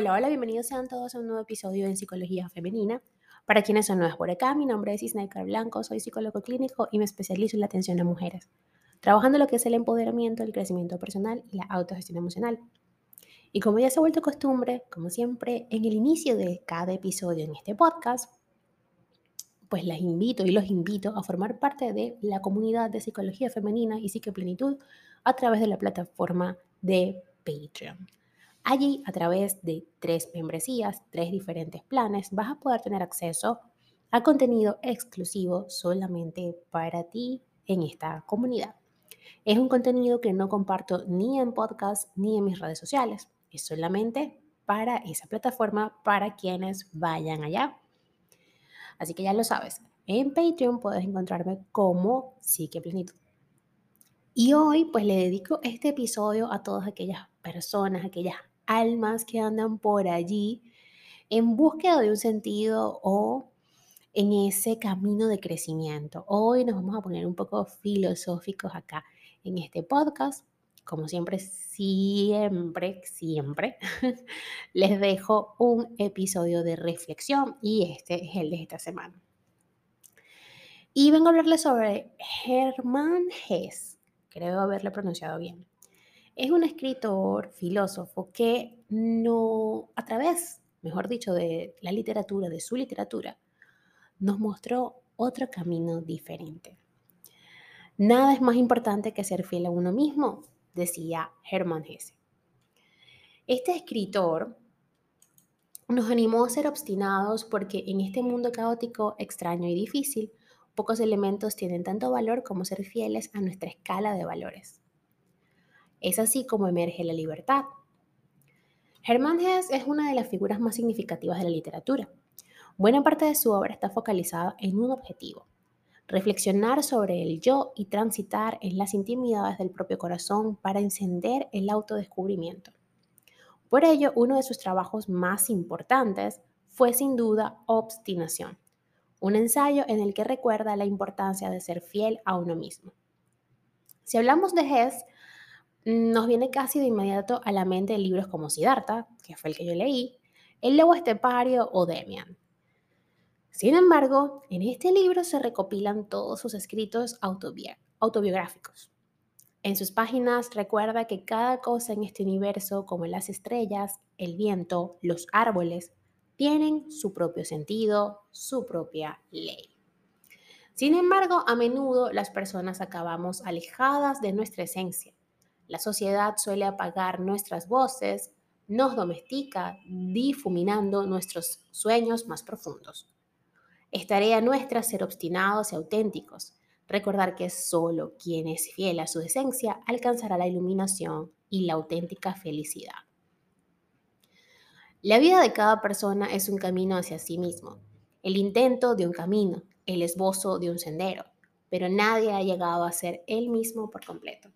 Hola, hola, bienvenidos sean todos a un nuevo episodio en Psicología Femenina. Para quienes son nuevos por acá, mi nombre es Isnaikar Blanco, soy psicólogo clínico y me especializo en la atención a mujeres, trabajando lo que es el empoderamiento, el crecimiento personal y la autogestión emocional. Y como ya se ha vuelto costumbre, como siempre, en el inicio de cada episodio en este podcast, pues las invito y los invito a formar parte de la comunidad de psicología femenina y psicoplenitud a través de la plataforma de Patreon. Allí, a través de tres membresías, tres diferentes planes, vas a poder tener acceso a contenido exclusivo solamente para ti en esta comunidad. Es un contenido que no comparto ni en podcast ni en mis redes sociales. Es solamente para esa plataforma, para quienes vayan allá. Así que ya lo sabes, en Patreon puedes encontrarme como Psique Plenitud. Y hoy pues le dedico este episodio a todas aquellas personas, aquellas almas que andan por allí en búsqueda de un sentido o en ese camino de crecimiento. Hoy nos vamos a poner un poco filosóficos acá en este podcast. Como siempre, siempre, siempre, les dejo un episodio de reflexión y este es el de esta semana. Y vengo a hablarles sobre Hermann Hesse, creo haberlo pronunciado bien es un escritor, filósofo, que no, a través, mejor dicho, de la literatura, de su literatura, nos mostró otro camino diferente. Nada es más importante que ser fiel a uno mismo, decía Hermann Hesse. Este escritor nos animó a ser obstinados porque en este mundo caótico, extraño y difícil, pocos elementos tienen tanto valor como ser fieles a nuestra escala de valores. Es así como emerge la libertad. Hermann Hesse es una de las figuras más significativas de la literatura. Buena parte de su obra está focalizada en un objetivo, reflexionar sobre el yo y transitar en las intimidades del propio corazón para encender el autodescubrimiento. Por ello, uno de sus trabajos más importantes fue sin duda Obstinación, un ensayo en el que recuerda la importancia de ser fiel a uno mismo. Si hablamos de Hess, nos viene casi de inmediato a la mente libros como Siddhartha, que fue el que yo leí, El Lobo Estepario o Demian. Sin embargo, en este libro se recopilan todos sus escritos autobiográficos. En sus páginas recuerda que cada cosa en este universo, como las estrellas, el viento, los árboles, tienen su propio sentido, su propia ley. Sin embargo, a menudo las personas acabamos alejadas de nuestra esencia la sociedad suele apagar nuestras voces, nos domestica, difuminando nuestros sueños más profundos. Es tarea nuestra ser obstinados y auténticos, recordar que solo quien es fiel a su esencia alcanzará la iluminación y la auténtica felicidad. La vida de cada persona es un camino hacia sí mismo, el intento de un camino, el esbozo de un sendero, pero nadie ha llegado a ser él mismo por completo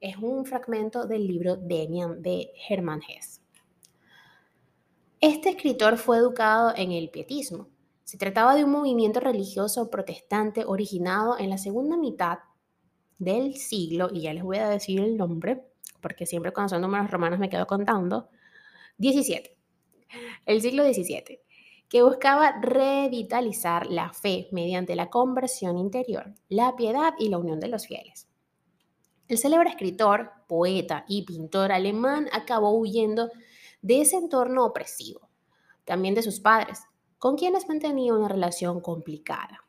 es un fragmento del libro Demian de Hermann Hesse. Este escritor fue educado en el pietismo. Se trataba de un movimiento religioso protestante originado en la segunda mitad del siglo, y ya les voy a decir el nombre, porque siempre cuando son números romanos me quedo contando, 17. El siglo XVII, que buscaba revitalizar la fe mediante la conversión interior, la piedad y la unión de los fieles. El célebre escritor, poeta y pintor alemán acabó huyendo de ese entorno opresivo, también de sus padres, con quienes mantenía una relación complicada.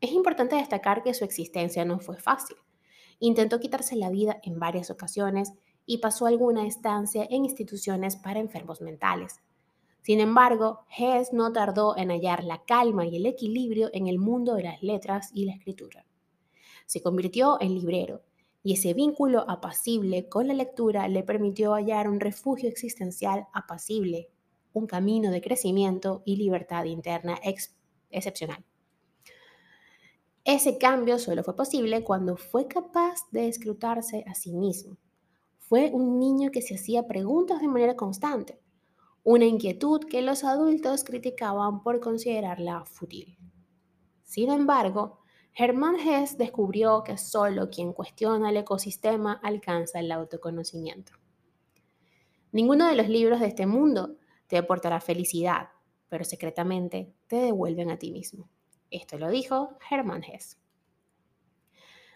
Es importante destacar que su existencia no fue fácil. Intentó quitarse la vida en varias ocasiones y pasó alguna estancia en instituciones para enfermos mentales. Sin embargo, Hess no tardó en hallar la calma y el equilibrio en el mundo de las letras y la escritura. Se convirtió en librero y ese vínculo apacible con la lectura le permitió hallar un refugio existencial apacible, un camino de crecimiento y libertad interna excepcional. Ese cambio solo fue posible cuando fue capaz de escrutarse a sí mismo. Fue un niño que se hacía preguntas de manera constante, una inquietud que los adultos criticaban por considerarla fútil. Sin embargo, Hermann Hesse descubrió que solo quien cuestiona el ecosistema alcanza el autoconocimiento. Ninguno de los libros de este mundo te aportará felicidad, pero secretamente te devuelven a ti mismo. Esto lo dijo Hermann Hesse.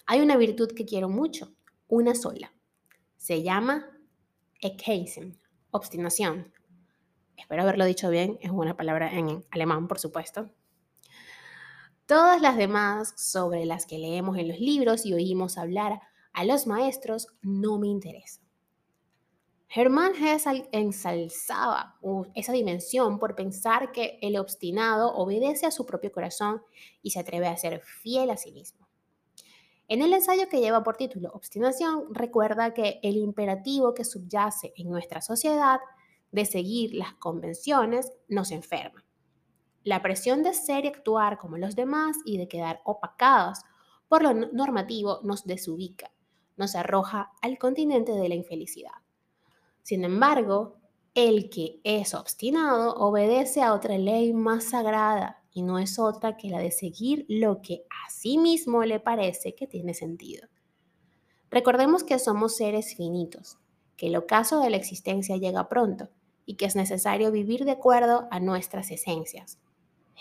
Hay una virtud que quiero mucho, una sola. Se llama Ekheisen, obstinación. Espero haberlo dicho bien, es una palabra en alemán, por supuesto. Todas las demás sobre las que leemos en los libros y oímos hablar a los maestros no me interesan. Hermann Hesse ensalzaba esa dimensión por pensar que el obstinado obedece a su propio corazón y se atreve a ser fiel a sí mismo. En el ensayo que lleva por título Obstinación, recuerda que el imperativo que subyace en nuestra sociedad de seguir las convenciones nos enferma. La presión de ser y actuar como los demás y de quedar opacados por lo normativo nos desubica, nos arroja al continente de la infelicidad. Sin embargo, el que es obstinado obedece a otra ley más sagrada y no es otra que la de seguir lo que a sí mismo le parece que tiene sentido. Recordemos que somos seres finitos, que el ocaso de la existencia llega pronto y que es necesario vivir de acuerdo a nuestras esencias.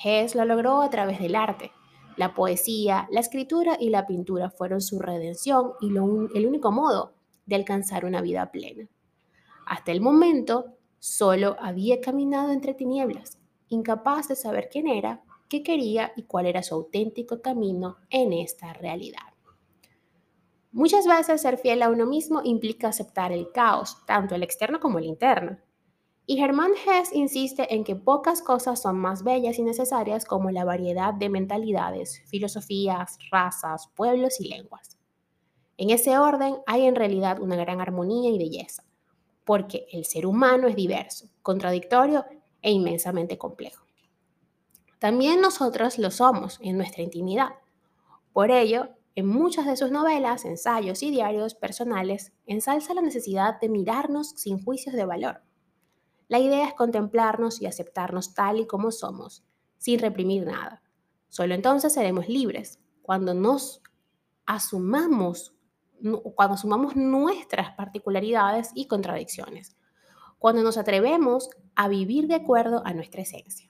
Hess lo logró a través del arte. La poesía, la escritura y la pintura fueron su redención y el único modo de alcanzar una vida plena. Hasta el momento, solo había caminado entre tinieblas, incapaz de saber quién era, qué quería y cuál era su auténtico camino en esta realidad. Muchas veces ser fiel a uno mismo implica aceptar el caos, tanto el externo como el interno. Y Germán Hess insiste en que pocas cosas son más bellas y necesarias como la variedad de mentalidades, filosofías, razas, pueblos y lenguas. En ese orden hay en realidad una gran armonía y belleza porque el ser humano es diverso, contradictorio e inmensamente complejo. También nosotros lo somos en nuestra intimidad. Por ello, en muchas de sus novelas, ensayos y diarios personales, ensalza la necesidad de mirarnos sin juicios de valor. La idea es contemplarnos y aceptarnos tal y como somos, sin reprimir nada. Solo entonces seremos libres, cuando nos asumamos cuando sumamos nuestras particularidades y contradicciones, cuando nos atrevemos a vivir de acuerdo a nuestra esencia.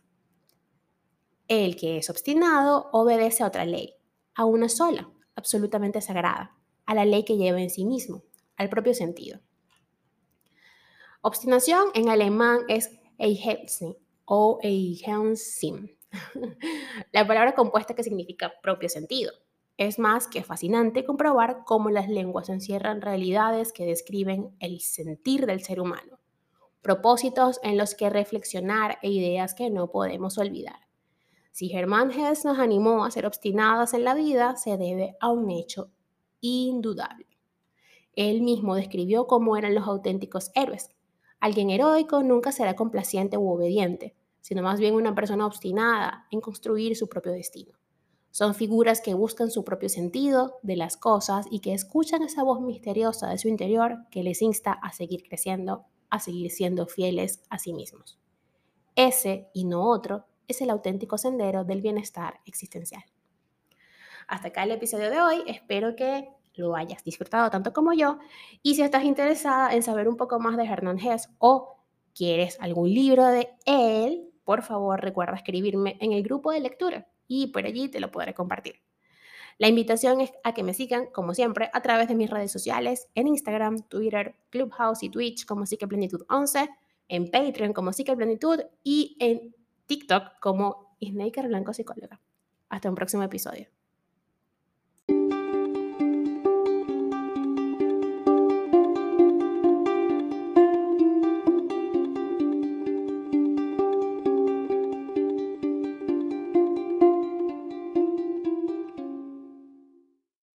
El que es obstinado obedece a otra ley, a una sola, absolutamente sagrada, a la ley que lleva en sí mismo, al propio sentido. Obstinación en alemán es Eichheitsinn o Eichhensinn, la palabra compuesta que significa propio sentido es más que fascinante comprobar cómo las lenguas encierran realidades que describen el sentir del ser humano, propósitos en los que reflexionar e ideas que no podemos olvidar. Si Germán Hess nos animó a ser obstinadas en la vida, se debe a un hecho indudable. Él mismo describió cómo eran los auténticos héroes. Alguien heroico nunca será complaciente u obediente, sino más bien una persona obstinada en construir su propio destino. Son figuras que buscan su propio sentido de las cosas y que escuchan esa voz misteriosa de su interior que les insta a seguir creciendo, a seguir siendo fieles a sí mismos. Ese y no otro es el auténtico sendero del bienestar existencial. Hasta acá el episodio de hoy. Espero que lo hayas disfrutado tanto como yo. Y si estás interesada en saber un poco más de Hernán Hess o quieres algún libro de él, por favor recuerda escribirme en el grupo de lectura y por allí te lo podré compartir. La invitación es a que me sigan, como siempre, a través de mis redes sociales, en Instagram, Twitter, Clubhouse y Twitch como Plenitud 11, en Patreon como Plenitud y en TikTok como Snaker Blanco Psicóloga. Hasta un próximo episodio.